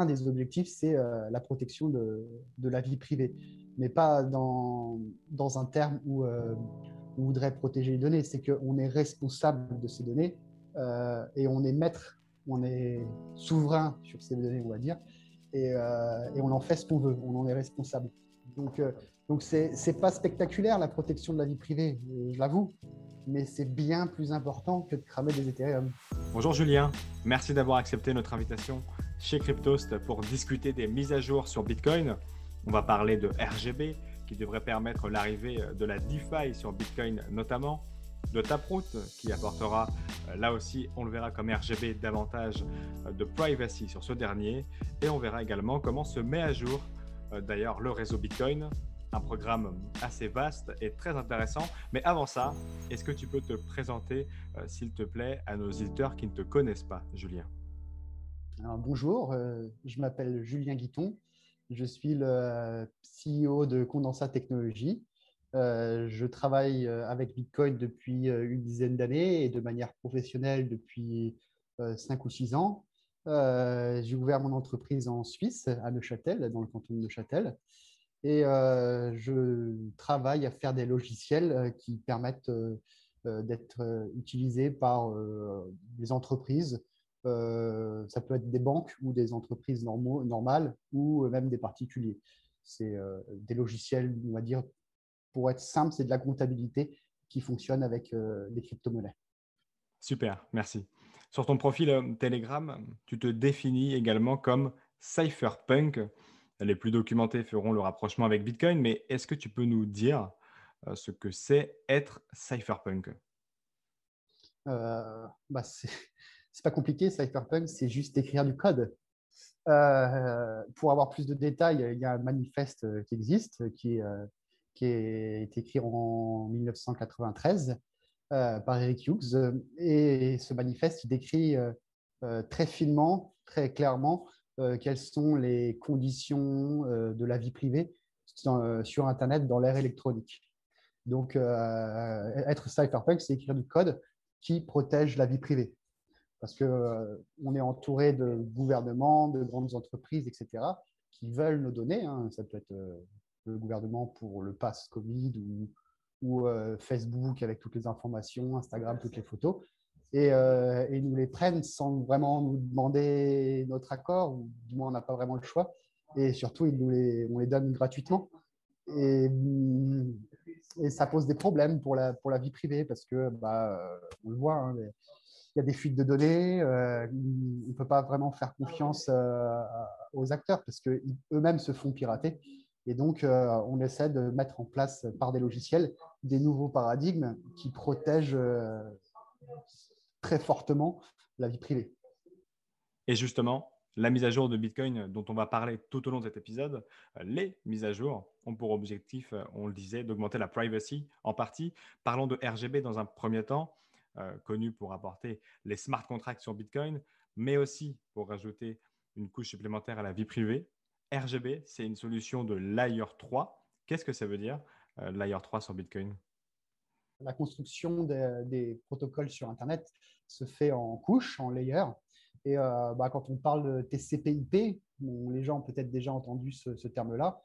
un des objectifs, c'est la protection de, la vie privée, mais pas dans, dans un terme où on voudrait protéger les données, c'est qu'on est responsable de ces données et on est maître, on est souverain sur ces données, on va dire, et, et on en fait ce qu'on veut, on en est responsable. Donc, donc c'est pas spectaculaire la protection de la vie privée, je l'avoue, mais c'est bien plus important que de cramer des Ethereum. Bonjour Julien, merci d'avoir accepté notre invitation chez Cryptost pour discuter des mises à jour sur Bitcoin. On va parler de RGB qui devrait permettre l'arrivée de la DeFi sur Bitcoin notamment, de Taproot qui apportera là aussi, on le verra comme RGB, davantage de privacy sur ce dernier et on verra également comment se met à jour d'ailleurs le réseau Bitcoin un programme assez vaste et très intéressant. Mais avant ça, est-ce que tu peux te présenter, euh, s'il te plaît, à nos éditeurs qui ne te connaissent pas, Julien? Bonjour, euh, je m'appelle Julien Guiton. Je suis le CEO de Condensa Technologies. Euh, je travaille avec Bitcoin depuis une dizaine d'années et de manière professionnelle depuis cinq ou six ans. J'ai ouvert mon entreprise en Suisse, à Neuchâtel, dans le canton de Neuchâtel. Et euh, je travaille à faire des logiciels euh, qui permettent euh, d'être utilisés par les entreprises. Ça peut être des banques ou des entreprises normaux, normales ou même des particuliers. C'est des logiciels, on va dire, pour être simple, c'est de la comptabilité qui fonctionne avec les crypto-monnaies. Super, merci. Sur ton profil Telegram, tu te définis également comme cypherpunk les plus documentés feront le rapprochement avec Bitcoin, mais est-ce que tu peux nous dire euh, ce que c'est être cypherpunk? Euh, bah C'est pas compliqué, cypherpunk, c'est juste écrire du code. Euh, pour avoir plus de détails, il y a un manifeste qui existe, qui, qui est écrit en 1993 par Eric Hughes. Et ce manifeste, décrit très finement, très clairement, euh, quelles sont les conditions euh, de la vie privée euh, sur Internet dans l'ère électronique. Donc, être cypherpunk, c'est écrire du code qui protège la vie privée. Parce qu'on est entouré de gouvernements, de grandes entreprises, etc., qui veulent nos données. Hein. Ça peut être le gouvernement pour le pass Covid ou, Facebook avec toutes les informations, Instagram, toutes les photos et, euh, et, nous les prennent sans vraiment nous demander notre accord, ou du moins on n'a pas vraiment le choix. Et surtout, ils nous les, on les donne gratuitement. Et, ça pose des problèmes pour la, pour la vie privée parce que, bah, on le voit, hein, il y a des fuites de données, euh, on ne peut pas vraiment faire confiance euh, aux acteurs parce qu'eux-mêmes se font pirater. Et donc, euh, on essaie de mettre en place par des logiciels des nouveaux paradigmes qui protègent très fortement la vie privée. Et justement, la mise à jour de Bitcoin dont on va parler tout au long de cet épisode, les mises à jour ont pour objectif, on le disait, d'augmenter la privacy en partie. Parlons de RGB dans un premier temps, euh, connu pour apporter les smart contracts sur Bitcoin, mais aussi pour rajouter une couche supplémentaire à la vie privée. RGB, c'est une solution de Layer 3. Qu'est-ce que ça veut dire, euh, Layer 3 sur Bitcoin? La construction des, protocoles sur Internet se fait en couches, en layers. Et euh, bah, quand on parle de TCP/IP, les gens ont peut-être déjà entendu ce, terme-là.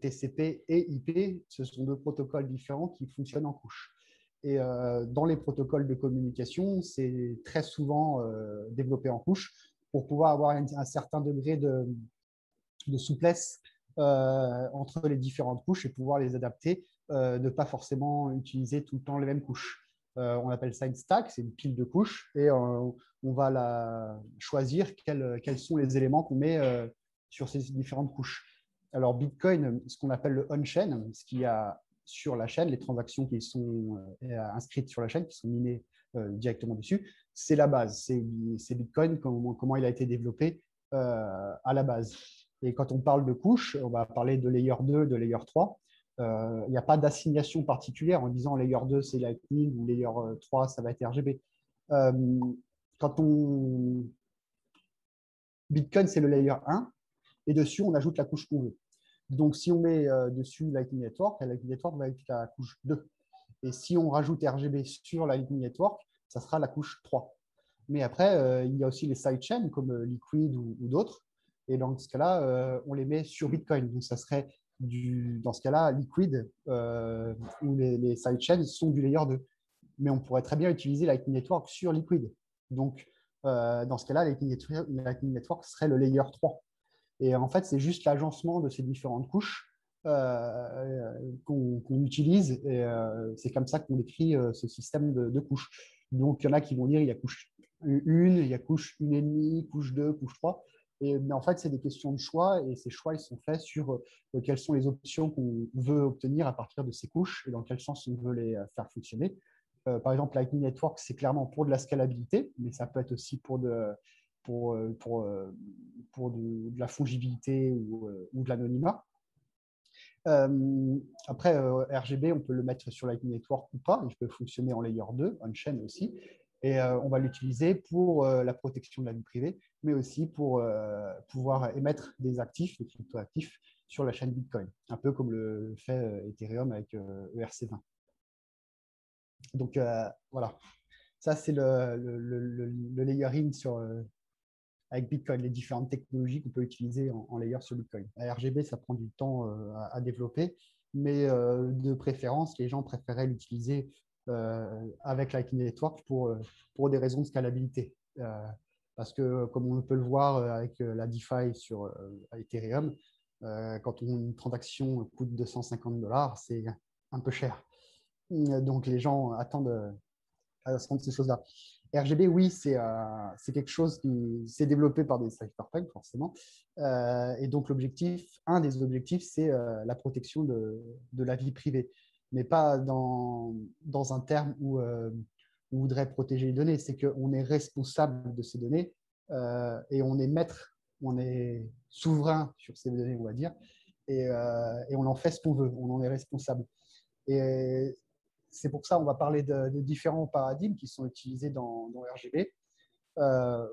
TCP et IP, ce sont deux protocoles différents qui fonctionnent en couches. Et euh, dans les protocoles de communication, c'est très souvent euh, développé en couches pour pouvoir avoir un, certain degré de, souplesse entre les différentes couches et pouvoir les adapter euh, ne pas forcément utiliser tout le temps les mêmes couches. Euh, on appelle ça une stack, c'est une pile de couches, et euh, on va la choisir quels, quels sont les éléments qu'on met sur ces différentes couches. Alors Bitcoin, ce qu'on appelle le on-chain, ce qu'il y a sur la chaîne, les transactions qui sont inscrites sur la chaîne, qui sont minées directement dessus, c'est la base. C'est Bitcoin, comment, il a été développé à la base. Et quand on parle de couches, on va parler de layer 2, de layer 3. Euh, il n'y a pas d'assignation particulière en disant layer 2 c'est Lightning ou layer 3 ça va être RGB. Euh, quand on Bitcoin c'est le layer 1 et dessus on ajoute la couche qu'on veut. Donc si on met euh, dessus Lightning Network, la Lightning Network va être la couche 2. Et si on rajoute RGB sur la Lightning Network, ça sera la couche 3. Mais après, il y a aussi les sidechains comme Liquid ou, d'autres Et dans ce cas-là, on les met sur Bitcoin. Donc, ça serait du, dans ce cas-là, Liquid, où les, les sidechains sont du layer 2. Mais on pourrait très bien utiliser Lightning Network sur Liquid. Donc, dans ce cas-là, Lightning Network serait le layer 3. Et en fait, c'est juste l'agencement de ces différentes couches euh, qu'on utilise. Et euh, c'est comme ça qu'on écrit euh, ce système de, couches. Donc, il y en a qui vont dire il y a couche 1, il y a couche 1,5, couche 2, couche 3. Et, mais en fait, c'est des questions de choix et ces choix, ils sont faits sur quelles sont les options qu'on veut obtenir à partir de ces couches et dans quel sens on veut les faire fonctionner. par exemple, Lightning Network, c'est clairement pour de la scalabilité, mais ça peut être aussi pour de, pour, euh, pour, euh, pour de, la fongibilité ou, euh, ou de l'anonymat. après, RGB, on peut le mettre sur Lightning Network ou pas. Il peut fonctionner en layer 2, on-chain aussi. Et on va l'utiliser pour la protection de la vie privée, mais aussi pour pouvoir émettre des actifs, des cryptoactifs, sur la chaîne Bitcoin, un peu comme le fait Ethereum avec ERC20. E Donc voilà, ça c'est le, le, le, le, layering sur, avec Bitcoin, les différentes technologies qu'on peut utiliser en, layer sur Bitcoin. La RGB, ça prend du temps euh, à, développer, mais euh, de préférence, les gens préféraient l'utiliser euh, avec Lightning Network pour, des raisons de scalabilité. parce que, comme on peut le voir avec la DeFi sur Ethereum, quand une transaction coûte 250 dollars, c'est un peu cher. Donc, les gens attendent à rendre ces choses-là. RGB, oui, euh, c'est quelque chose qui s'est développé par des cypherpunks, forcément. Euh, et donc, l'objectif, un des objectifs, c'est euh, la protection de, la vie privée, mais pas dans, dans un terme où on voudrait protéger les données. C'est qu'on est responsable de ces données et on est maître, on est souverain sur ces données, on va dire, et, et on en fait ce qu'on veut, on en est responsable. Et c'est pour ça qu'on va parler de, différents paradigmes qui sont utilisés dans, RGB. Euh,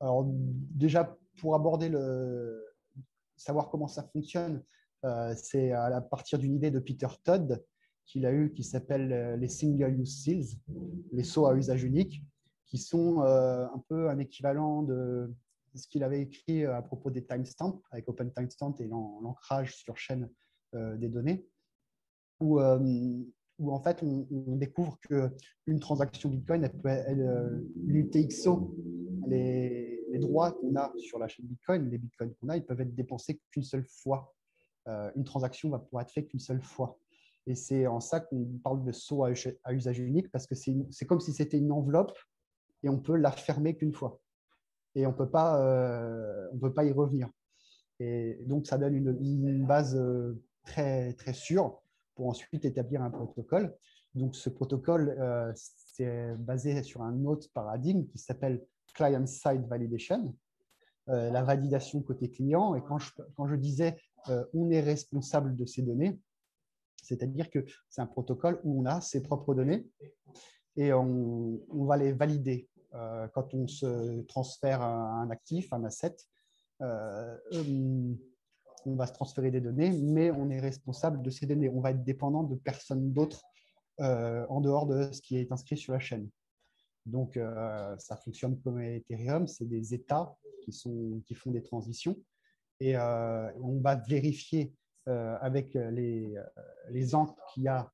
alors déjà, pour aborder le savoir comment ça fonctionne, euh, c'est à partir d'une idée de Peter Todd qu'il a eu qui s'appelle euh, les single use seals, les sauts à usage unique, qui sont un peu un équivalent de ce qu'il avait écrit à propos des timestamps avec Open Timestamp et l'ancrage sur chaîne des données, où où en fait on, découvre qu'une transaction Bitcoin, euh, l'UTXO, les, droits qu'on a sur la chaîne Bitcoin, les Bitcoins qu'on a, ils peuvent être dépensés qu'une seule fois. Euh, une transaction va pouvoir être faite qu'une seule fois. Et c'est en ça qu'on parle de saut à, usage unique parce que c'est comme si c'était une enveloppe et on peut la fermer qu'une fois. Et on ne euh, on peut pas y revenir. Et donc, ça donne une, une base très, très sûre pour ensuite établir un protocole. Donc, ce protocole, euh, c'est basé sur un autre paradigme qui s'appelle Client-Side Validation, euh, la validation côté client. Et quand je, disais euh, on est responsable de ces données, c'est-à-dire que c'est un protocole où on a ses propres données et on, va les valider quand on se transfère un, un actif, un asset on va se transférer des données, mais on est responsable de ces données. On va être dépendant de personne d'autre euh, en dehors de ce qui est inscrit sur la chaîne. Donc, euh, ça fonctionne comme Ethereum, c'est des États qui, sont, qui font des transitions. Et euh, on va vérifier avec les, les encres qu'il y a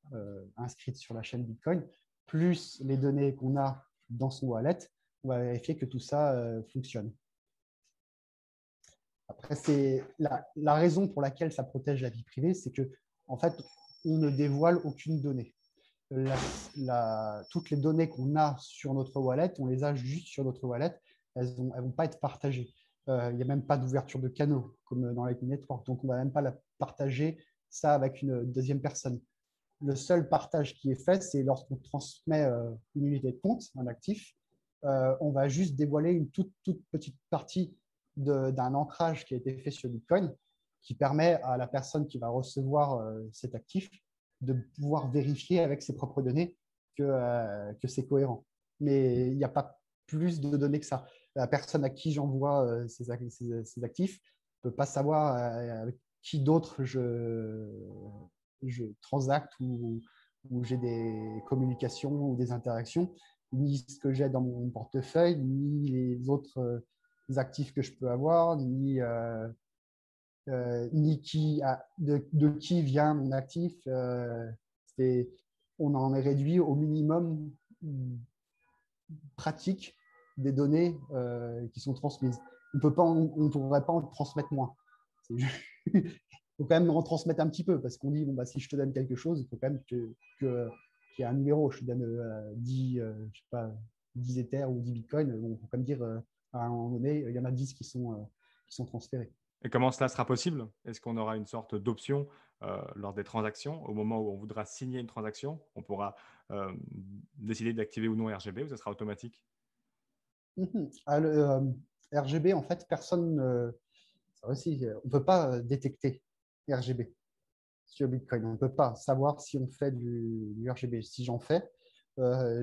inscrites sur la chaîne Bitcoin, plus les données qu'on a dans son wallet, on va vérifier que tout ça fonctionne. Après, c'est la, raison pour laquelle ça protège la vie privée, c'est que en fait, on ne dévoile aucune donnée. toutes les données qu'on a sur notre wallet, on les a juste sur notre wallet. Elles ne vont pas être partagées. Euh, il n'y a même pas d'ouverture de canaux comme dans Lightning Network. Donc, on ne va même pas la partager ça avec une deuxième personne. Le seul partage qui est fait, c'est lorsqu'on transmet euh, une unité de compte, un actif, euh, on va juste dévoiler une toute petite partie d'un ancrage qui a été fait sur Bitcoin qui permet à la personne qui va recevoir euh, cet actif de pouvoir vérifier avec ses propres données que, euh, que c'est cohérent. Mais il n'y a pas plus de données que ça. La personne à qui j'envoie euh, ces, actifs ne peut pas savoir avec qui d'autre je, je transacte ou, ou j'ai des communications ou des interactions, ni ce que j'ai dans mon portefeuille, ni les autres actifs que je peux avoir, ni, ni qui de, de, qui vient mon actif. on en est réduit au minimum pratique des données qui sont transmises. On ne pourrait pas en transmettre moins. faut quand même en transmettre un petit peu parce qu'on dit bon, bah, si je te donne quelque chose, il faut quand même que, que, qu'il y ait un numéro. Je te donne 10, euh, je sais pas, 10 Ethers ou 10 Bitcoins. Il faut quand même dire euh, à un moment donné, il y en a 10 qui sont, euh, qui sont transférés. Et comment cela sera possible? Est-ce qu'on aura une sorte d'option lors des transactions? Au moment où on voudra signer une transaction, on pourra décider d'activer ou non RGB ou ça sera automatique? Mmh ah, RGB, en fait, personne, aussi, on ne peut pas détecter RGB sur Bitcoin. On ne peut pas savoir si on fait du, RGB. Si j'en fais, euh,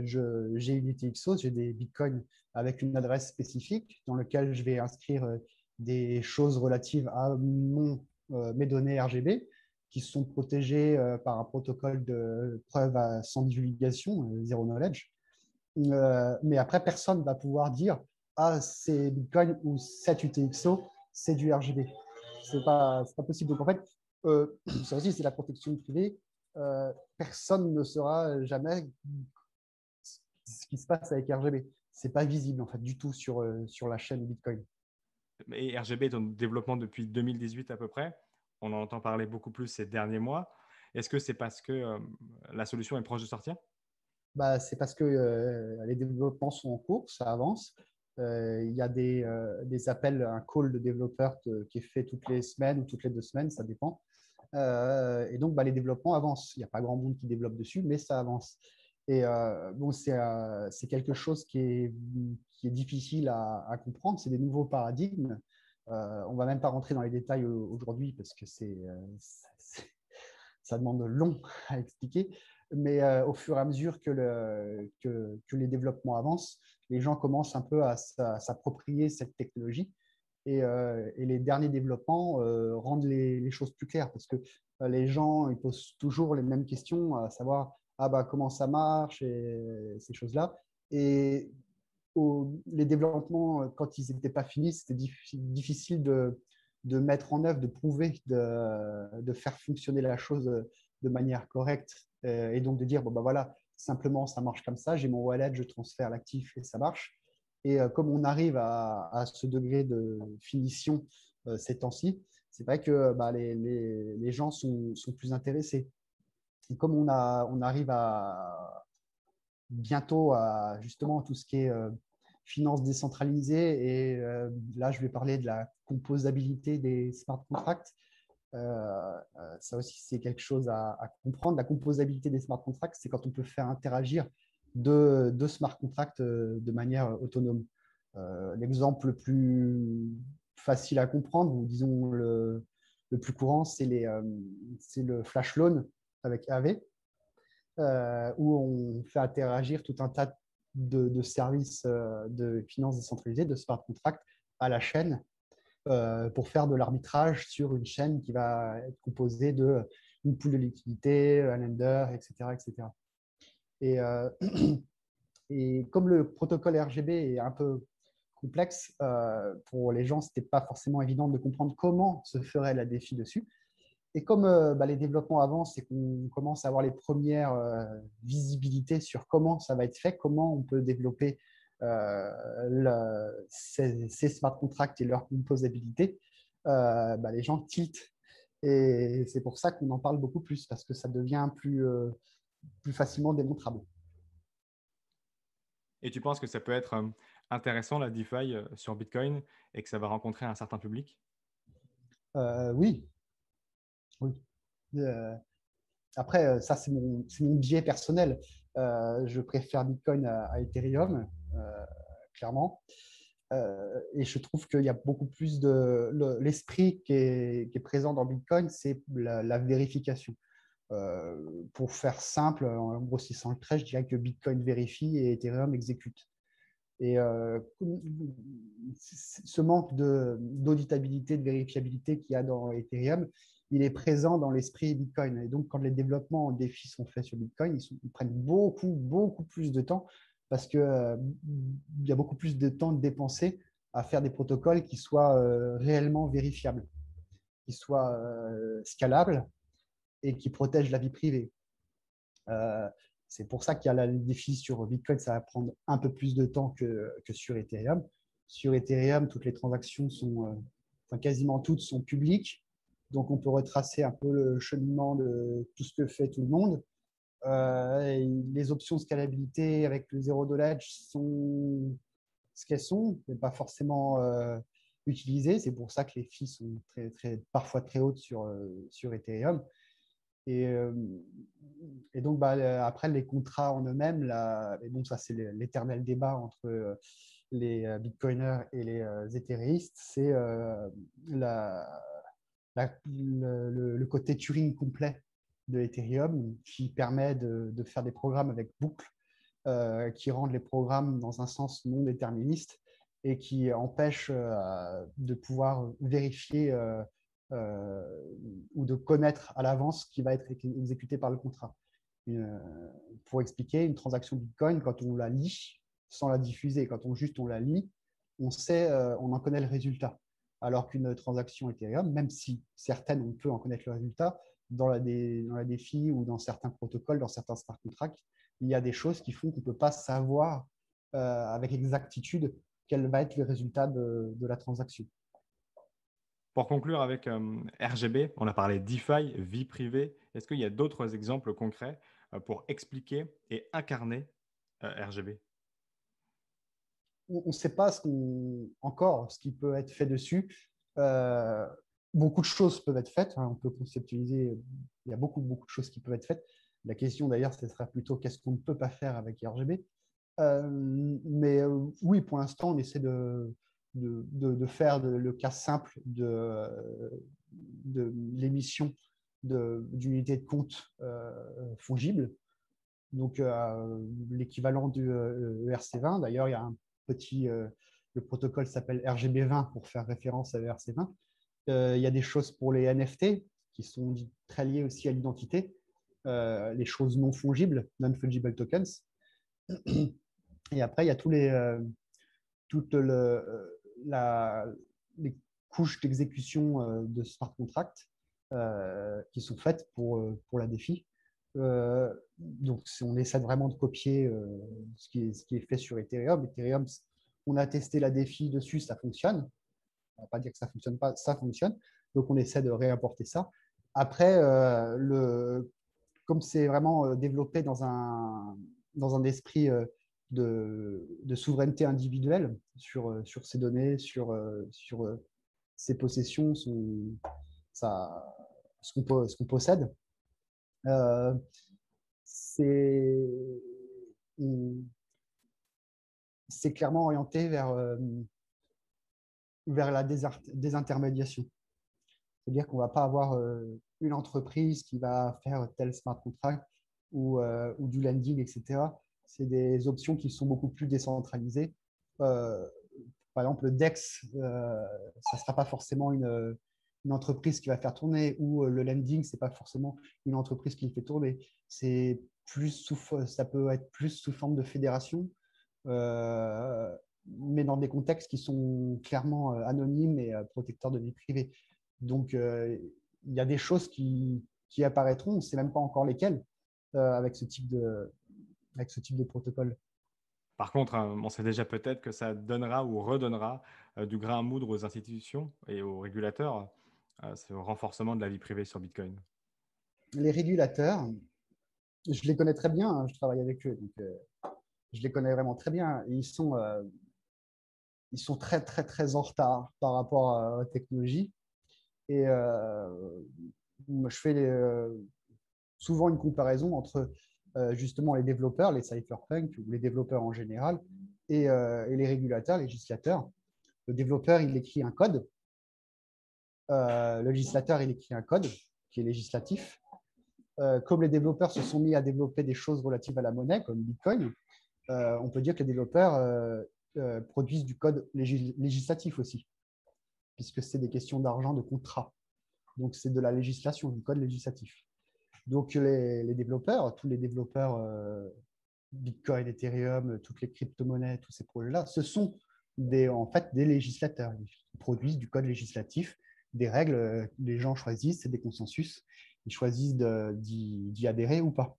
j'ai une UTXO, j'ai des Bitcoins avec une adresse spécifique dans laquelle je vais inscrire euh, des choses relatives à euh, mes données RGB qui sont protégées par un protocole de preuve sans divulgation, zero knowledge. mais après, personne ne va pouvoir dire Ah, c'est Bitcoin ou cette UTXO, c'est du RGB. Ce n'est pas, pas possible. Donc, en fait, euh, ça aussi, c'est la protection privée. Euh, personne ne saura jamais ce qui se passe avec RGB. Ce n'est pas visible en fait du tout sur, euh, sur la chaîne Bitcoin. Et RGB est en développement depuis 2018 à peu près. On en entend parler beaucoup plus ces derniers mois. Est-ce que c'est parce que la solution est proche de sortir? Bah, C'est parce que les développements sont en cours, ça avance. il y a des, des, appels, un call de développeurs qui est fait toutes les semaines ou toutes les deux semaines, ça dépend. Euh, et donc, bah, les développements avancent. Il n'y a pas grand monde qui développe dessus, mais ça avance. Et euh, euh, c'est quelque chose qui est, difficile à, comprendre. C'est des nouveaux paradigmes. on ne va même pas rentrer dans les détails aujourd'hui parce que c'est, ça demande long à expliquer. Mais au fur et à mesure que, le, que, que, les développements avancent, les gens commencent un peu à s'approprier cette technologie. Euh, et, les derniers développements euh, rendent les, choses plus claires parce que euh, les gens ils posent toujours les mêmes questions, à savoir ah bah, comment ça marche et ces choses-là. Et les développements, quand ils n'étaient pas finis, c'était difficile de, de, mettre en œuvre, de prouver, de, de, faire fonctionner la chose de manière correcte et donc de dire bon bah voilà, simplement ça marche comme ça, j'ai mon wallet, je transfère l'actif et ça marche. Et euh, comme on arrive à, ce degré de finition euh, ces temps-ci, c'est vrai que bah, les, gens sont, plus intéressés. Et comme on, arrive bientôt à justement tout ce qui est euh, finance décentralisée, et là je vais parler de la composabilité des smart contracts. ça aussi, c'est quelque chose à, comprendre. La composabilité des smart contracts, c'est quand on peut faire interagir de, smart contracts euh, de manière autonome. Euh, l'exemple le plus facile à comprendre, ou disons le, plus courant, c'est euh, le flash loan avec AV, où on fait interagir tout un tas de, services de finances décentralisées, de smart contracts à la chaîne pour faire de l'arbitrage sur une chaîne qui va être composée de une pool de liquidité, un lender, etc. etc. Et, euh, et comme le protocole RGB est un peu complexe, euh, pour les gens, ce n'était pas forcément évident de comprendre comment se ferait la défi dessus. Et comme euh, bah, les développements avancent et qu'on commence à avoir les premières visibilités sur comment ça va être fait, comment on peut développer ces, smart contracts et leur composabilité, bah, les gens tiltent. Et c'est pour ça qu'on en parle beaucoup plus, parce que ça devient plus, plus facilement démontrable. Et tu penses que ça peut être euh, intéressant, la DeFi euh, sur Bitcoin, et que ça va rencontrer un certain public? Euh, Oui. Oui. après, ça, c'est mon, mon, biais personnel. je préfère Bitcoin à, Ethereum, clairement. et je trouve qu'il y a beaucoup plus de. L'esprit qui, est, présent dans Bitcoin, c'est la, vérification. Euh, pour faire simple, en grossissant le trait, je dirais que Bitcoin vérifie et Ethereum exécute. Et euh, ce manque d'auditabilité, de, vérifiabilité qu'il y a dans Ethereum, il est présent dans l'esprit Bitcoin. Et donc, quand les développements en défi sont faits sur Bitcoin, ils, prennent beaucoup, beaucoup plus de temps parce qu'il euh, y a beaucoup plus de temps de dépenser à faire des protocoles qui soient réellement vérifiables, qui soient scalables et qui protègent la vie privée. c'est pour ça qu'il y a le défi sur Bitcoin, ça va prendre un peu plus de temps que, que sur Ethereum. Sur Ethereum, toutes les transactions sont, enfin quasiment toutes sont publiques. Donc, on peut retracer un peu le cheminement de tout ce que fait tout le monde. Euh, les options de scalabilité avec le zéro knowledge sont ce qu'elles sont, mais pas forcément euh, utilisées. C'est pour ça que les fees sont parfois très hautes sur, euh, Ethereum. Et, et donc, bah, après, les contrats en eux-mêmes, et donc ça, c'est l'éternel débat entre les bitcoiners et les éthéréistes, c'est la, le, côté Turing complet de Ethereum qui permet de, faire des programmes avec boucles euh, qui rendent les programmes dans un sens non déterministe et qui empêchent euh, de pouvoir vérifier euh, ou de connaître à l'avance ce qui va être exécuté par le contrat. pour expliquer, une transaction Bitcoin, quand on la lit sans la diffuser, quand on juste on la lit, on sait, on en connaît le résultat alors qu'une transaction Ethereum, même si certaines, on peut en connaître le résultat, dans la, défi ou dans certains protocoles, dans certains smart contracts, il y a des choses qui font qu'on ne peut pas savoir euh, avec exactitude quel va être le résultat de, la transaction. Pour conclure avec euh, RGB, on a parlé DeFi, vie privée. Est-ce qu'il y a d'autres exemples concrets euh, pour expliquer et incarner RGB on ne sait pas encore ce qui peut être fait dessus. Euh, beaucoup de choses peuvent être faites. Hein. on peut conceptualiser. Il y a beaucoup, beaucoup de choses qui peuvent être faites. La question d'ailleurs, ce sera plutôt qu'est-ce qu'on ne peut pas faire avec RGB. Euh, mais euh, oui, pour l'instant, on essaie de, de, faire le cas simple de, de l'émission d'unités de, compte fongibles. Donc, l'équivalent du ERC20. D'ailleurs, il y a un petit, euh, le protocole s'appelle RGB20 pour faire référence à ERC20. Euh, il y a des choses pour les NFT qui sont très liées aussi à l'identité, euh, les choses non fongibles, non-fungible tokens. Et après, il y a tous les, toutes les couches d'exécution de smart contract qui sont faites pour, pour la défi. Euh, donc, on essaie vraiment de copier euh, ce, qui est, fait sur Ethereum. Ethereum, on a testé la défi dessus, ça fonctionne. On ne va pas dire que ça ne fonctionne pas, ça fonctionne. Donc, on essaie de réapporter ça. Après, euh, le, comme c'est vraiment développé dans un, dans un esprit de, souveraineté individuelle sur, sur ces données, sur, sur ses possessions, ce qu'on possède, euh, c'est clairement orienté vers, euh, vers la désintermédiation. C'est-à-dire qu'on ne va pas avoir euh, une entreprise qui va faire tel smart contract ou, ou du lending, etc. C'est des options qui sont beaucoup plus décentralisées. par exemple, le DEX, ça ne sera pas forcément une, une entreprise qui va faire tourner ou euh, le lending, c'est pas forcément une entreprise qui le fait tourner. C'est plus ça peut être plus sous forme de fédération, euh, mais dans des contextes qui sont clairement euh, anonymes et protecteurs de vie privée. Donc, il y a des choses qui, qui apparaîtront, on ne sait même pas encore lesquelles, avec, ce type de, avec ce type de protocole. Par contre, hein, on sait déjà peut-être que ça donnera ou redonnera du grain à moudre aux institutions et aux régulateurs ah, c'est au renforcement de la vie privée sur Bitcoin Les régulateurs, je les connais très bien, hein, je travaille avec eux, donc euh, je les connais vraiment très bien. ils sont, euh, ils sont très, très, très en retard par rapport à la technologie. Et euh, je fais souvent une comparaison entre justement les développeurs, les cypherpunks ou les développeurs en général, et les régulateurs, les législateurs. Le développeur, il écrit un code euh, le législateur il écrit un code qui est législatif. Euh, comme les développeurs se sont mis à développer des choses relatives à la monnaie, comme Bitcoin, euh, on peut dire que les développeurs produisent du code législatif aussi, puisque c'est des questions d'argent, de contrat. Donc, c'est de la législation, du code législatif. Donc, les, développeurs, tous les développeurs Bitcoin, Ethereum, toutes les crypto-monnaies, tous ces projets-là, ce sont en fait, des législateurs. Ils produisent du code législatif, des règles, les gens choisissent, c'est des consensus, ils choisissent d'y adhérer ou pas.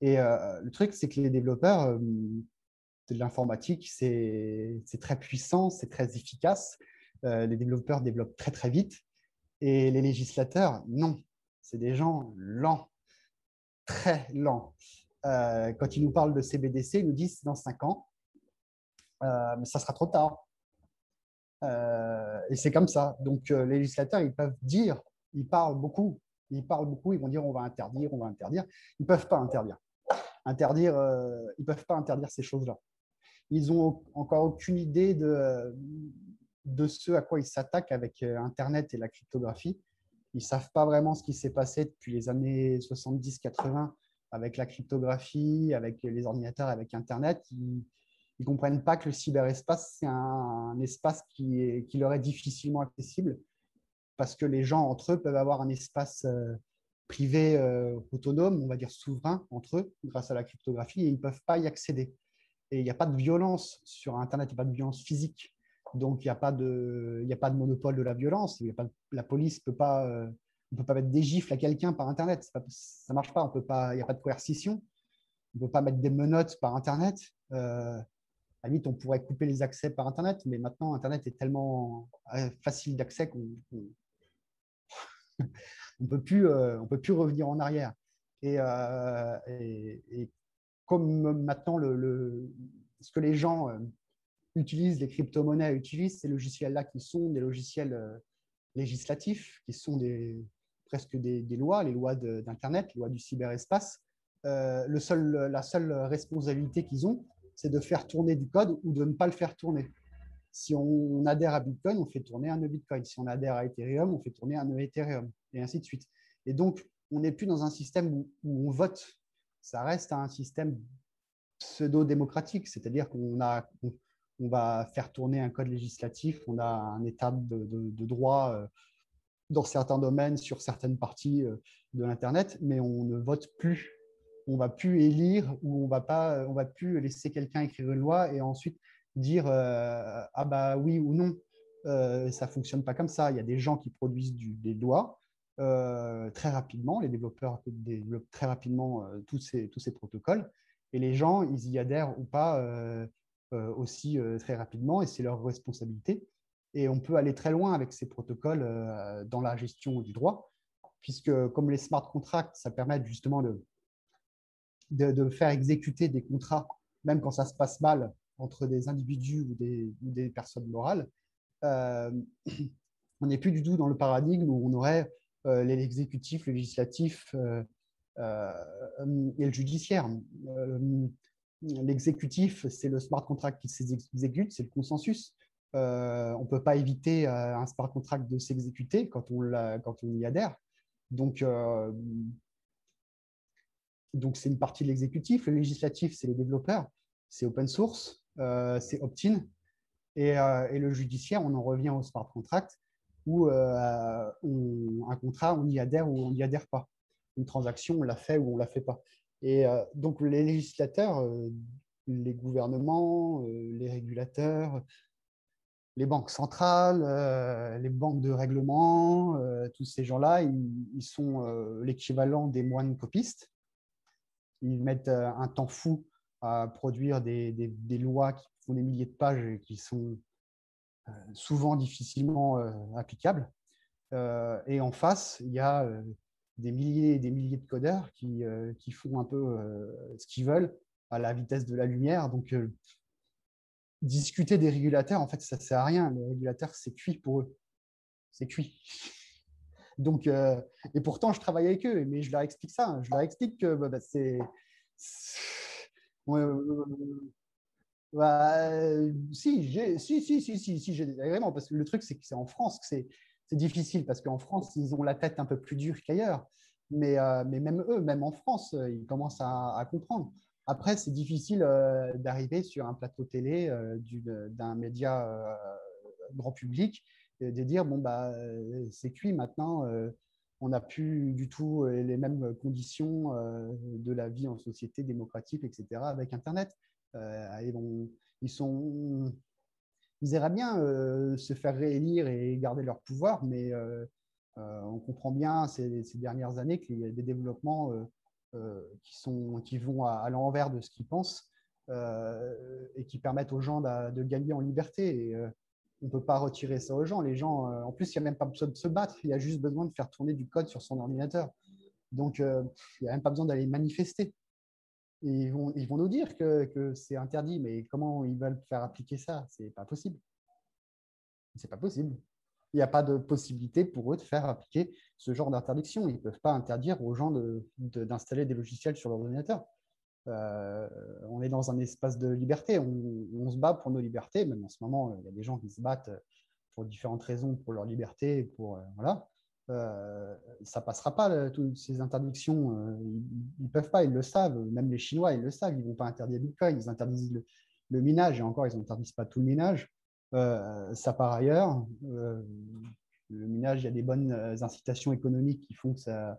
Et le truc, c'est que les développeurs de l'informatique, c'est très puissant, c'est très efficace. les développeurs développent très très vite. Et les législateurs, non. C'est des gens lents, très lents. Euh, quand ils nous parlent de CBDC, ils nous disent dans 5 ans, euh, mais ça sera trop tard. Euh, et c'est comme ça. Donc, les législateurs, ils peuvent dire, ils parlent beaucoup, ils parlent beaucoup, ils vont dire on va interdire, on va interdire. Ils ne peuvent pas interdire. Interdire, ils ne peuvent pas interdire ces choses-là. Ils n'ont encore aucune idée de, ce à quoi ils s'attaquent avec Internet et la cryptographie. Ils ne savent pas vraiment ce qui s'est passé depuis les années 70-80 avec la cryptographie, avec les ordinateurs, avec Internet. Ils ne comprennent pas que le cyberespace, c'est un, espace qui, qui leur est difficilement accessible parce que les gens entre eux peuvent avoir un espace euh, privé euh, autonome, on va dire souverain entre eux, grâce à la cryptographie, et ils ne peuvent pas y accéder. Et il n'y a pas de violence sur Internet, il n'y a pas de violence physique. Donc, il n'y a, pas de, a pas de monopole de la violence. La police ne peut pas euh, peut pas mettre des gifles à quelqu'un par Internet. Ça ne marche pas. Il n'y a pas de coercition. On ne peut pas mettre des menottes par Internet. À la limite, on pourrait couper les accès par Internet, mais maintenant, Internet est tellement euh, facile d'accès qu'on ne peut, plus, euh, peut plus revenir en arrière. Et, comme maintenant, ce que les gens utilisent, les crypto-monnaies utilisent, ces logiciels-là qui sont des logiciels législatifs, qui sont presque des, lois, les lois d'Internet, les lois du cyberespace. Euh, la seule responsabilité qu'ils ont, c'est de faire tourner du code ou de ne pas le faire tourner. Si on adhère à Bitcoin, on fait tourner un nœud Bitcoin. Si on adhère à Ethereum, on fait tourner un nœud Ethereum, et ainsi de suite. Et donc, on n'est plus dans un système où, on vote. Ça reste un système pseudo-démocratique, c'est-à-dire qu'on on, va faire tourner un code législatif, on a un état de, de droit euh, dans certains domaines, sur certaines parties euh, de l'Internet, mais on ne vote plus. On va plus élire ou on va pas, on va plus laisser quelqu'un écrire une loi et ensuite dire euh, ah bah oui ou non. Euh, ça fonctionne pas comme ça. Il y a des gens qui produisent des lois euh, très rapidement. Les développeurs développent très rapidement tous, ces, tous ces protocoles et les gens, ils y adhèrent ou pas aussi très rapidement et c'est leur responsabilité. Et on peut aller très loin avec ces protocoles euh, dans la gestion du droit, puisque comme les smart contracts, ça permet justement de, de, faire exécuter des contrats, même quand ça se passe mal entre des individus ou des, personnes morales. Euh, on n'est plus du tout dans le paradigme où on aurait euh, l'exécutif, le législatif et le judiciaire. L'exécutif, c'est le smart contract qui s'exécute, c'est le consensus. Euh, on ne peut pas éviter euh, un smart contract de s'exécuter quand, on quand on y adhère. Donc, euh, donc c'est une partie de l'exécutif. Le législatif, c'est les développeurs, c'est open source, c'est opt-in. Et, le judiciaire, on en revient au smart contract, où un contrat, on y adhère ou on n'y adhère pas. Une transaction, on la fait ou on la fait pas. Et donc les législateurs, les gouvernements, les régulateurs, les banques centrales, euh, les banques de règlement, euh, tous ces gens-là, ils, sont euh, l'équivalent des moines copistes. Ils mettent un temps fou à produire des, lois qui font des milliers de pages et qui sont souvent difficilement applicables. et en face, il y a des milliers et des milliers de codeurs qui, qui font un peu ce qu'ils veulent à la vitesse de la lumière. Donc, discuter des régulateurs, en fait, ça ne sert à rien. Les régulateurs, c'est cuit pour eux. C'est cuit. Donc, euh, et pourtant, je travaille avec eux, mais je leur explique ça. Je leur explique que bah, bah, c'est. Bah, si, si, si, si, si, si j'ai des agréments, parce que le truc, c'est que c'est en France que c'est difficile, parce qu'en France, ils ont la tête un peu plus dure qu'ailleurs. Mais, euh, mais même eux, même en France, ils commencent à, comprendre. Après, c'est difficile euh, d'arriver sur un plateau télé euh, d'un média euh, grand public de dire bon bah c'est cuit maintenant, on n'a plus du tout les mêmes conditions de la vie en société démocratique, etc. avec Internet. ils sont ils aimeraient bien se faire réélire et garder leur pouvoir, mais on comprend bien ces, dernières années qu'il y a des développements qui, sont, qui vont à, l'envers de ce qu'ils pensent et qui permettent aux gens de, gagner en liberté. On ne peut pas retirer ça aux gens. Les gens, en plus, il n'y a même pas besoin de se battre, il y a juste besoin de faire tourner du code sur son ordinateur. Donc, il n'y a même pas besoin d'aller manifester ils vont, ils vont nous dire que, que c'est interdit, mais comment ils veulent faire appliquer ça? C'est pas possible. C'est pas possible. Il n'y a pas de possibilité pour eux de faire appliquer ce genre d'interdiction. Ils ne peuvent pas interdire aux gens d'installer de, des logiciels sur l'ordinateur. Euh, on est dans un espace de liberté. On, se bat pour nos libertés. Même en ce moment, il y a des gens qui se battent pour différentes raisons pour leur liberté. Pour, euh, voilà. Euh, ça passera pas, toutes ces interdictions. Euh, ils ne peuvent pas, ils le savent. Même les Chinois, ils le savent. Ils vont pas interdire Bitcoin. Ils interdisent le, minage. Et encore, ils n'interdisent pas tout le minage. Ça, par ailleurs, le minage, il y a des bonnes incitations économiques qui font que ça,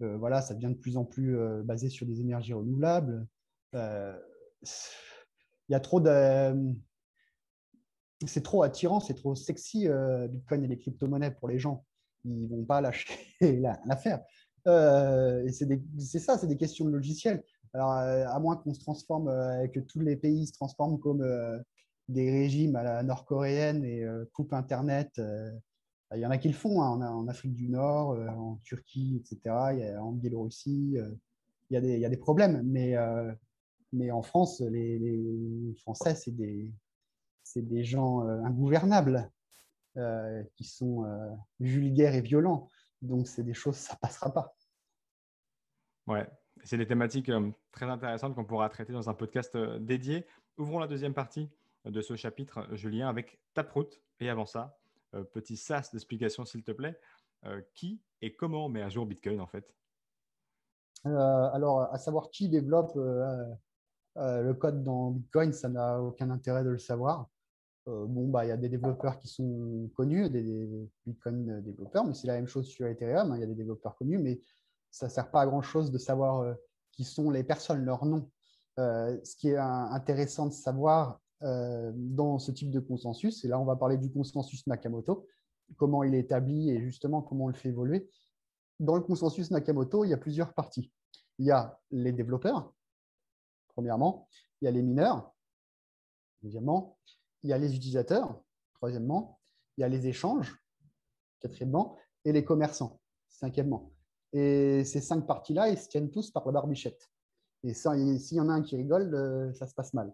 voilà, ça devient de plus en plus basé sur des énergies renouvelables. il y a trop de. C'est trop attirant, c'est trop sexy, Bitcoin et les crypto-monnaies pour les gens ils vont pas lâcher l'affaire. Euh, c'est ça, c'est des questions de logiciel. Alors, euh, à moins qu'on se transforme, euh, que tous les pays se transforment comme euh, des régimes à la nord-coréenne et coupe Internet, il y en a qui le font hein, en, Afrique du Nord, en Turquie, etc., il y a, en Biélorussie. il, y a des, il y a des problèmes, mais, mais en France, les, Français, c'est des, gens ingouvernables. Euh, qui sont euh, vulgaires et violents. Donc, c'est des choses, ça passera pas. Ouais, c'est des thématiques euh, très intéressantes qu'on pourra traiter dans un podcast dédié. Ouvrons la deuxième partie de ce chapitre, Julien, avec Taproot. Et avant ça, petit sas d'explication, s'il te plaît. qui et comment met à jour Bitcoin, en fait? Alors, à savoir qui développe le code dans Bitcoin, ça n'a aucun intérêt de le savoir. Euh, bon, bah, il y a des développeurs qui sont connus, des, Bitcoin développeurs, mais c'est la même chose sur Ethereum. Hein, il y a des développeurs connus, mais ça ne sert pas à grand chose de savoir euh, qui sont les personnes, leurs noms. Euh, ce qui est intéressant de savoir dans ce type de consensus, et là on va parler du consensus Nakamoto, comment il est établi et justement comment on le fait évoluer. Dans le consensus Nakamoto, il y a plusieurs parties. Il y a les développeurs, premièrement, il y a les mineurs, deuxièmement, il y a les utilisateurs, troisièmement, il y a les échanges, quatrièmement, et les commerçants, cinquièmement. Et ces cinq parties-là, ils se tiennent tous par la barbichette. Et s'il y en a un qui rigole, euh, ça se passe mal.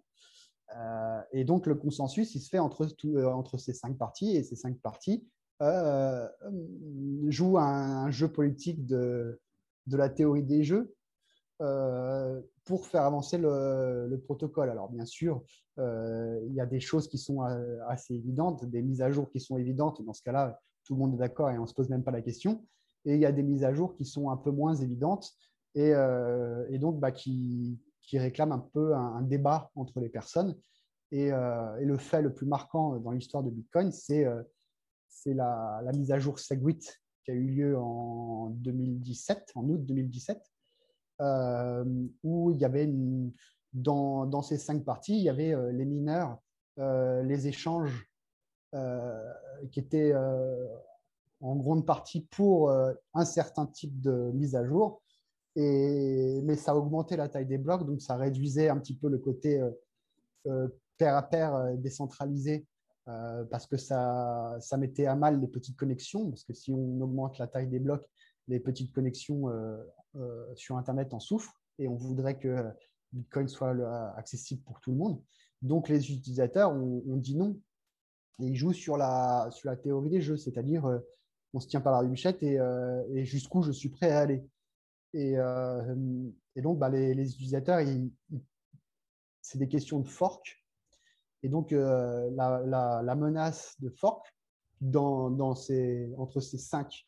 Euh, et donc, le consensus, il se fait entre, euh, ces cinq parties, et ces cinq parties jouent un, jeu politique de, la théorie des jeux pour faire avancer le, protocole. Alors bien sûr, euh, il y a des choses qui sont euh, assez évidentes, des mises à jour qui sont évidentes. Dans ce cas-là, tout le monde est d'accord et on ne se pose même pas la question. Et il y a des mises à jour qui sont un peu moins évidentes et, euh, donc bah, qui, réclament un peu un, débat entre les personnes. Et, le fait le plus marquant dans l'histoire de Bitcoin, c'est la, la, mise à jour Segwit qui a eu lieu en 2017, en août 2017, euh, où il y avait dans, dans, ces cinq parties, il y avait euh, les mineurs, euh, les échanges qui étaient en grande partie pour un certain type de mise à jour. Mais ça augmentait la taille des blocs, donc ça réduisait un petit peu le côté pair à pair décentralisé parce que ça, ça mettait à mal les petites connexions, parce que si on augmente la taille des blocs, les petites connexions euh, sur Internet en souffrent et on voudrait que Bitcoin soit accessible pour tout le monde. Donc, les utilisateurs ont, dit non et ils jouent sur la, sur la théorie des jeux, c'est-à-dire euh, on se tient par la ruchette et, euh, et jusqu'où je suis prêt à aller. Et, et donc, bah, les, utilisateurs, c'est des questions de fork. Et donc, la, la, menace de fork entre ces cinq,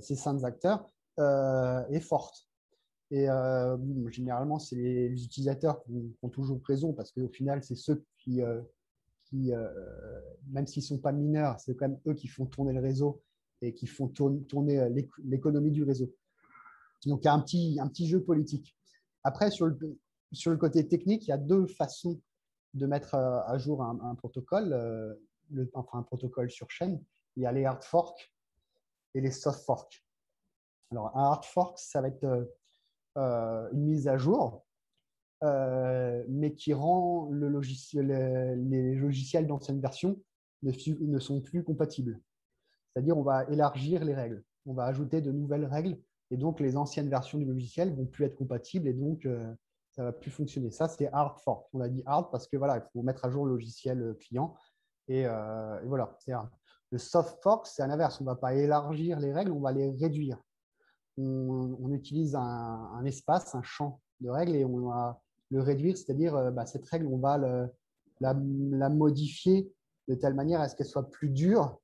cinq acteurs, euh, est forte. Et euh, généralement, c'est les, utilisateurs qui ont, toujours raison parce qu'au final, c'est ceux euh, qui même s'ils ne sont pas mineurs, c'est quand même eux qui font tourner le réseau et qui font tourner l'économie du réseau. Donc, il y a un petit, un petit jeu politique. Après, sur le, sur le côté technique, il y a deux façons de mettre à jour un, protocole, le, enfin un protocole sur chaîne. Il y a les hard forks et les soft forks. Alors, un hard fork, ça va être une mise à jour, mais qui rend les logiciels d'ancienne version ne, ne sont plus compatibles. C'est-à-dire, on va élargir les règles, on va ajouter de nouvelles règles, et donc les anciennes versions du logiciel vont plus être compatibles, et donc euh, ça va plus fonctionner. Ça, c'est hard fork. On a dit hard parce que voilà, il faut mettre à jour le logiciel euh, client, et, euh, voilà, Le soft fork, c'est à l'inverse. On ne va pas élargir les règles, on va les réduire. On, utilise un, espace, un champ de règles, et on va le réduire, c'est-à-dire bah, cette règle, on va la, modifier de telle manière à ce qu'elle soit plus dure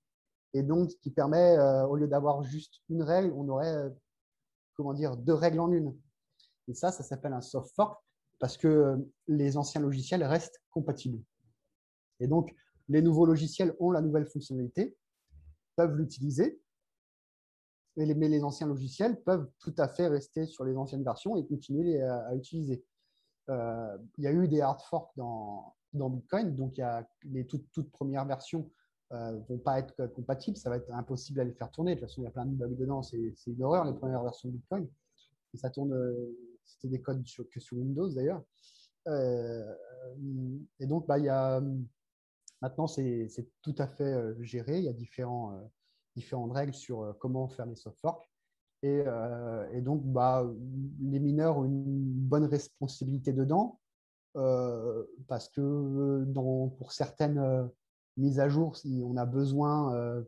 et donc qui permet, euh, au lieu d'avoir juste une règle, on aurait euh, comment dire, deux règles en une. Et ça, ça s'appelle un soft fork parce que euh, les anciens logiciels restent compatibles. Et donc, les nouveaux logiciels ont la nouvelle fonctionnalité, peuvent l'utiliser, mais les anciens logiciels peuvent tout à fait rester sur les anciennes versions et continuer à, utiliser. il y a eu des hard forks dans, Bitcoin, donc il y a les toutes premières versions euh, vont pas être compatibles, ça va être impossible à les faire tourner. De toute façon, il y a plein de bugs dedans, c'est une horreur les premières versions de Bitcoin. Ça tourne, euh, c'était des codes que sur Windows d'ailleurs. Euh, et donc, bah, il y a, maintenant, c'est tout à fait euh, géré. Il y a différents, différentes règles sur comment faire les soft forks. Et, donc, bah, les mineurs ont une bonne responsabilité dedans parce que pour certaines mise à jour si on a besoin euh,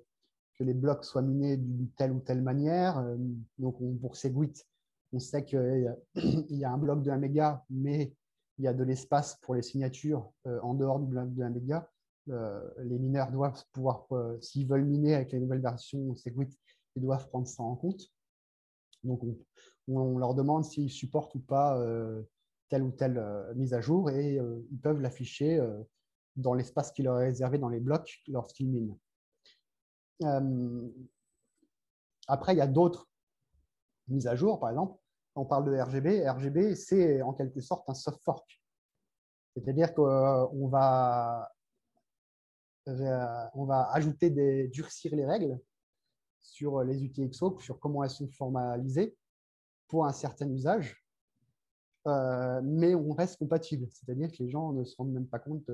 que les blocs soient minés d'une telle ou telle manière. Euh, donc, pour Segwit, on sait qu'il y a un bloc de 1 méga, mais il y a de l'espace pour les signatures euh, en dehors du bloc de 1 méga. les mineurs doivent pouvoir, s'ils veulent miner avec les nouvelles versions Segwit, ils doivent prendre ça en compte. Donc, on, leur demande s'ils supportent ou pas telle ou telle mise à jour et ils peuvent l'afficher dans l'espace qui leur est réservé dans les blocs lorsqu'ils minent. Euh, après, il y a d'autres mises à jour, par exemple, on parle de RGB. RGB, c'est en quelque sorte un soft fork. C'est-à-dire qu'on va, euh, on va ajouter des, durcir les règles sur les UTXO, sur comment elles sont formalisées pour un certain usage, euh, mais on reste compatible. C'est-à-dire que les gens ne se rendent même pas compte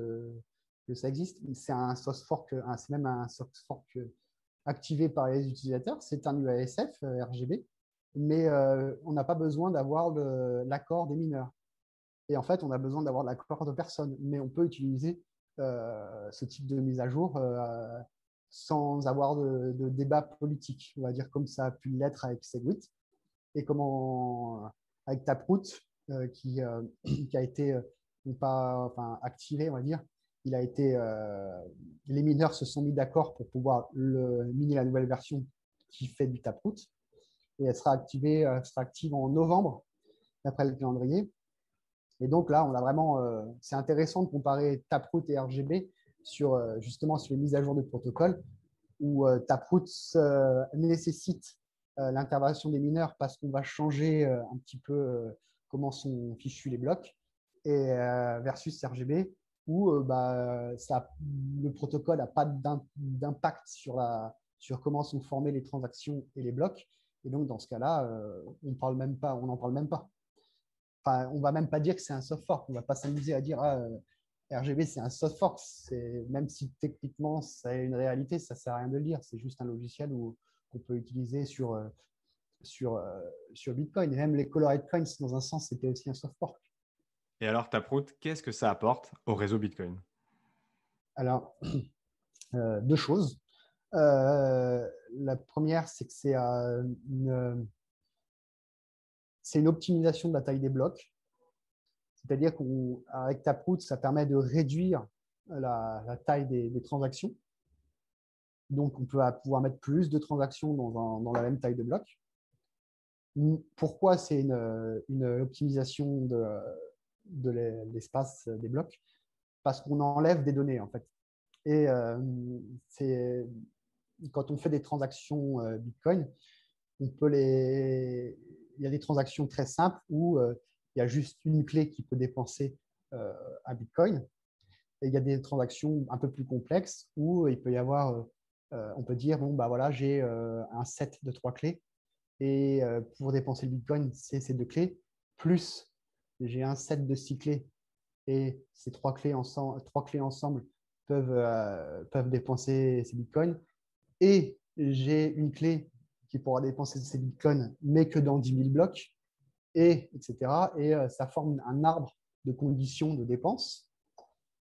que ça existe. C'est un soft fork, c'est même un soft fork activé par les utilisateurs. C'est un UASF euh, RGB, mais euh, on n'a pas besoin d'avoir l'accord des mineurs. Et en fait, on a besoin d'avoir l'accord de personne. Mais on peut utiliser euh, ce type de mise à jour sans avoir de, débat politique, on va dire comme ça a pu l'être avec Segwit et comment avec Taproot qui, qui, a été pas enfin, activé, on va dire, il a été, euh, les mineurs se sont mis d'accord pour pouvoir le, miner la nouvelle version qui fait du Taproot. Et elle sera, activée, euh, sera active en novembre, d'après le calendrier. Et donc là, on a vraiment, euh, c'est intéressant de comparer Taproot et RGB sur justement sur les mises à jour de protocole, où Taproot nécessite l'intervention des mineurs parce qu'on va changer un petit peu comment sont fichus les blocs, et versus RGB où euh, bah, le protocole n'a pas d'impact sur, comment sont formées les transactions et les blocs. Et donc, dans ce cas-là, euh, on on n'en parle même pas. On va même pas dire que c'est un soft fork. On va pas s'amuser à dire ah, euh, RGB c'est un soft fork. Même si techniquement c'est une réalité, ça sert à rien de le dire. C'est juste un logiciel qu'on peut utiliser sur Bitcoin. Et même les colored coins, dans un sens, c'était aussi un soft fork. Et alors, Taproot, qu'est-ce que ça apporte au réseau Bitcoin? Alors, euh, deux choses. Euh, la première, c'est que c'est euh, une, une, optimisation de la taille des blocs. C'est-à-dire qu'avec Taproot, ça permet de réduire la, taille des, transactions. Donc, on peut pouvoir mettre plus de transactions dans, la même taille de bloc. Pourquoi c'est une, optimisation de, de l'espace des blocs parce qu'on enlève des données en fait. Et euh, c'est quand on fait des transactions euh, Bitcoin, on peut les. Il y a des transactions très simples où euh, il y a juste une clé qui peut dépenser un Bitcoin. il y a des transactions un peu plus complexes où il peut y avoir, on peut dire, bon, bah voilà, j'ai un set de trois clés et pour dépenser le Bitcoin, c'est ces deux clés, plus j'ai un set de six clés et ces trois clés ensemble, clés ensemble peuvent, peuvent dépenser ces bitcoins. Et j'ai une clé qui pourra dépenser ces bitcoins, mais que dans 10 000 blocs, et etc. Et ça forme un arbre de conditions de dépense.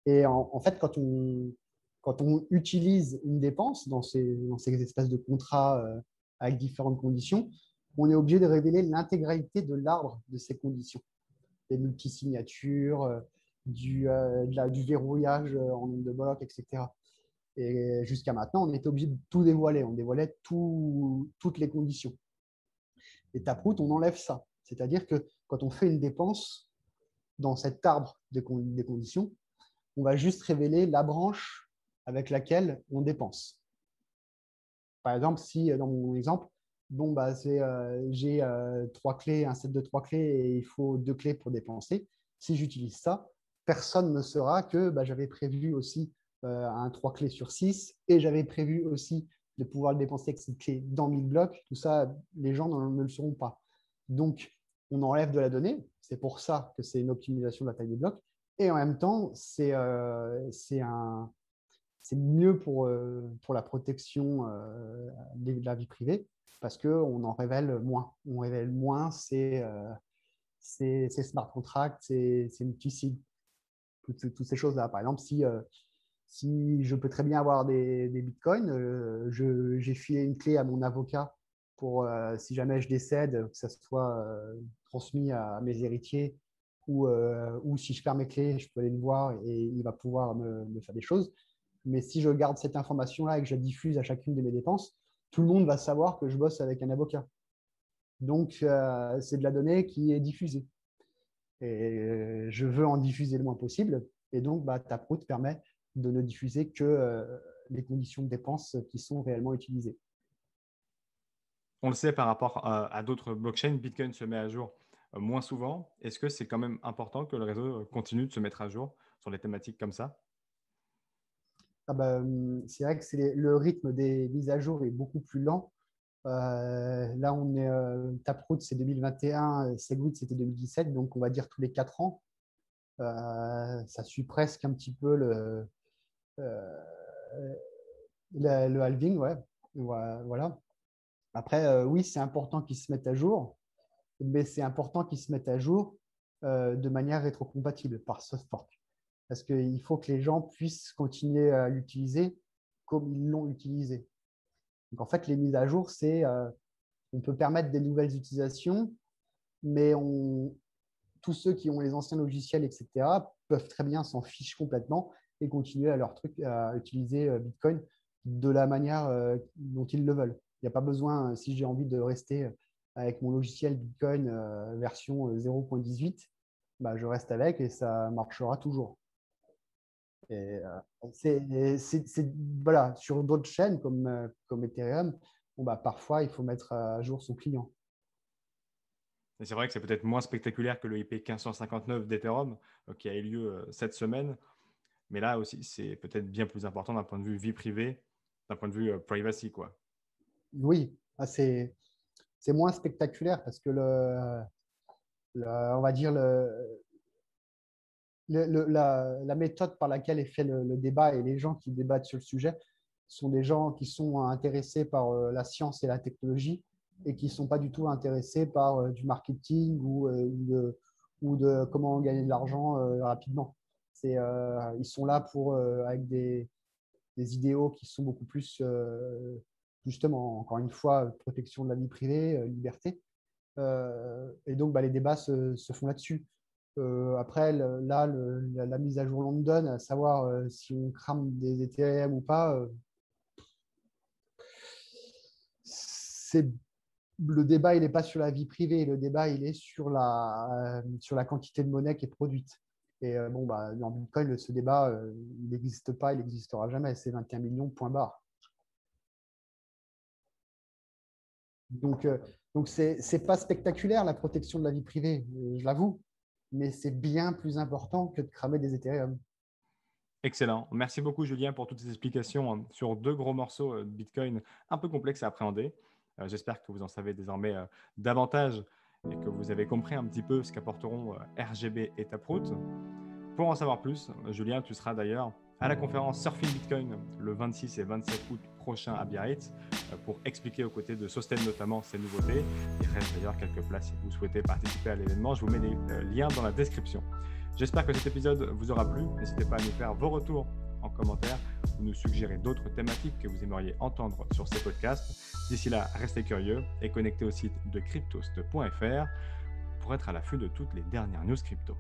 Et en, fait, quand on, quand on utilise une dépense dans ces, dans ces espèces de contrats avec différentes conditions, on est obligé de révéler l'intégralité de l'arbre de ces conditions. Les multisignatures, du, euh, du verrouillage en nombre de blocs, etc. Et jusqu'à maintenant, on était obligé de tout dévoiler. On dévoilait toutes les conditions. Et Taproot, on enlève ça. C'est-à-dire que quand on fait une dépense dans cet arbre des conditions, on va juste révéler la branche avec laquelle on dépense. Par exemple, si dans mon exemple, bon, bah, euh, j'ai euh, trois clés, un set de trois clés et il faut deux clés pour dépenser. Si j'utilise ça, personne ne saura que bah, j'avais prévu aussi euh, un 3 clés sur 6 et j'avais prévu aussi de pouvoir le dépenser avec cette clé dans 1000 blocs. Tout ça, les gens ne, le sauront pas. Donc, on enlève de la donnée. C'est pour ça que c'est une optimisation de la taille des blocs. Et en même temps, c'est euh, mieux pour, pour la protection de la vie privée parce qu'on en révèle moins. On révèle moins ces, smart contracts, ces, ces multi toutes, ces choses-là. Par exemple, si, euh, si je peux très bien avoir des, bitcoins, euh, j'ai filé une clé à mon avocat pour, euh, si jamais je décède, que ça soit transmis à mes héritiers ou, ou si je perds mes clés, je peux aller le voir et il va pouvoir me faire des choses. Mais si je garde cette information-là et que je la diffuse à chacune de mes dépenses, tout le monde va savoir que je bosse avec un avocat. Donc, c'est de la donnée qui est diffusée. Et je veux en diffuser le moins possible. Et donc, bah, Taproot permet de ne diffuser que euh, les conditions de dépenses qui sont réellement utilisées. On le sait par rapport à, d'autres blockchains, Bitcoin se met à jour euh, moins souvent. Est-ce que c'est quand même important que le réseau continue de se mettre à jour sur des thématiques comme ça? Ah bah, hum, C'est vrai que le rythme des mises à jour est beaucoup plus lent. Euh, là, on est euh, Taproot, c'est 2021, Segwit, c'était 2017, donc on va dire tous les quatre ans. Euh, ça suit presque un petit peu le, halving, ouais. Voilà. Après, oui, c'est important qu'ils se mettent à jour, mais c'est important qu'ils se mettent à jour de manière rétrocompatible par SoftFork. Parce qu'il faut que les gens puissent continuer à l'utiliser comme ils l'ont utilisé. Donc, en fait, les mises à jour, c'est euh, on peut permettre des nouvelles utilisations, mais tous ceux qui ont les anciens logiciels, etc., peuvent très bien s'en ficher complètement et continuer à leur truc à utiliser euh, Bitcoin de la manière euh, dont ils le veulent. Il n'y a pas besoin, si j'ai envie de rester avec mon logiciel Bitcoin version 0.18, bah, je reste avec et ça marchera toujours. Et euh, c'est, voilà, sur d'autres chaînes comme, euh, comme Ethereum, bon, bah, parfois il faut mettre à jour son client. c'est vrai que c'est peut-être moins spectaculaire que le IP 1559 d'Ethereum euh, qui a eu lieu cette semaine. Mais là aussi, c'est peut-être bien plus important d'un point de vue vie privée, d'un point de vue privacy. Quoi. Oui, ah, c'est, c'est moins spectaculaire parce que le, on va dire le, la, méthode par laquelle est fait le, débat et les gens qui débattent sur le sujet sont des gens qui sont intéressés par euh, la science et la technologie et qui ne sont pas du tout intéressés par euh, du marketing ou, euh, de, ou, de, comment gagner de l'argent rapidement. ils sont là pour, avec des, idéaux qui sont beaucoup plus, justement, encore une fois, protection de la vie privée, liberté. et donc, bah, les débats se font là-dessus. Euh, après, là, la, mise à jour London, à savoir euh, si on crame des Ethereum ou pas, euh, c'est le débat, il n'est pas sur la vie privée, le débat, il est sur la, sur la quantité de monnaie qui est produite. Et bon, bah, dans Bitcoin, ce débat, il n'existe pas, il n'existera jamais. C'est 21 millions, point barre. Donc, donc c'est pas spectaculaire la protection de la vie privée, je l'avoue mais c'est bien plus important que de cramer des Ethereum. Excellent. Merci beaucoup, Julien, pour toutes ces explications hein, sur deux gros morceaux de Bitcoin un peu complexes à appréhender. J'espère que vous en savez désormais davantage et que vous avez compris un petit peu ce qu'apporteront RGB et Taproot. Pour en savoir plus, Julien, tu seras d'ailleurs à la conférence Surfing Bitcoin le 26 et 27 août prochain à Biarritz euh, pour expliquer aux côtés de Sosten notamment ces nouveautés. Il reste d'ailleurs quelques places si vous souhaitez participer à l'événement. Je vous mets les euh, liens dans la description. J'espère que cet épisode vous aura plu. N'hésitez pas à nous faire vos retours en commentaire ou nous suggérer d'autres thématiques que vous aimeriez entendre sur ces podcasts. D'ici là, restez curieux et connectez au site de cryptost.fr pour être à l'affût de toutes les dernières news crypto.